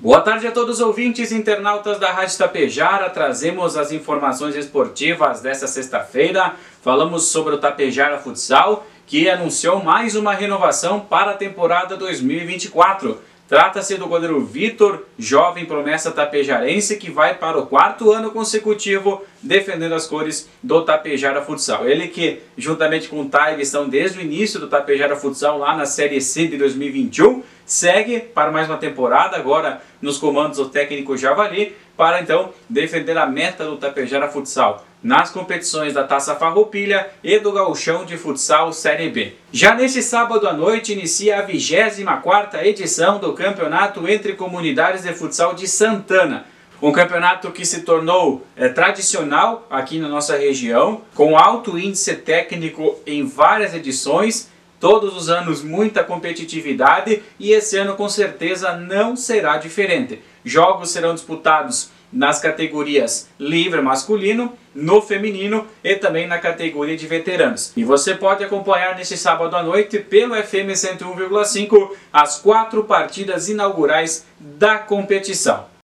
Boa tarde a todos os ouvintes e internautas da Rádio Tapejara. Trazemos as informações esportivas desta sexta-feira. Falamos sobre o Tapejara Futsal, que anunciou mais uma renovação para a temporada 2024. Trata-se do goleiro Vitor, jovem promessa tapejarense, que vai para o quarto ano consecutivo defendendo as cores do Tapejara Futsal. Ele que, juntamente com o Taig, estão desde o início do Tapejara Futsal lá na Série C de 2021 segue para mais uma temporada, agora nos comandos do técnico Javali, para então defender a meta do Tapejara Futsal nas competições da Taça Farroupilha e do Gauchão de Futsal Série B. Já neste sábado à noite inicia a 24ª edição do Campeonato entre Comunidades de Futsal de Santana. Um campeonato que se tornou é, tradicional aqui na nossa região, com alto índice técnico em várias edições Todos os anos muita competitividade e esse ano com certeza não será diferente. Jogos serão disputados nas categorias livre masculino, no feminino e também na categoria de veteranos. E você pode acompanhar neste sábado à noite pelo FM 101,5 as quatro partidas inaugurais da competição.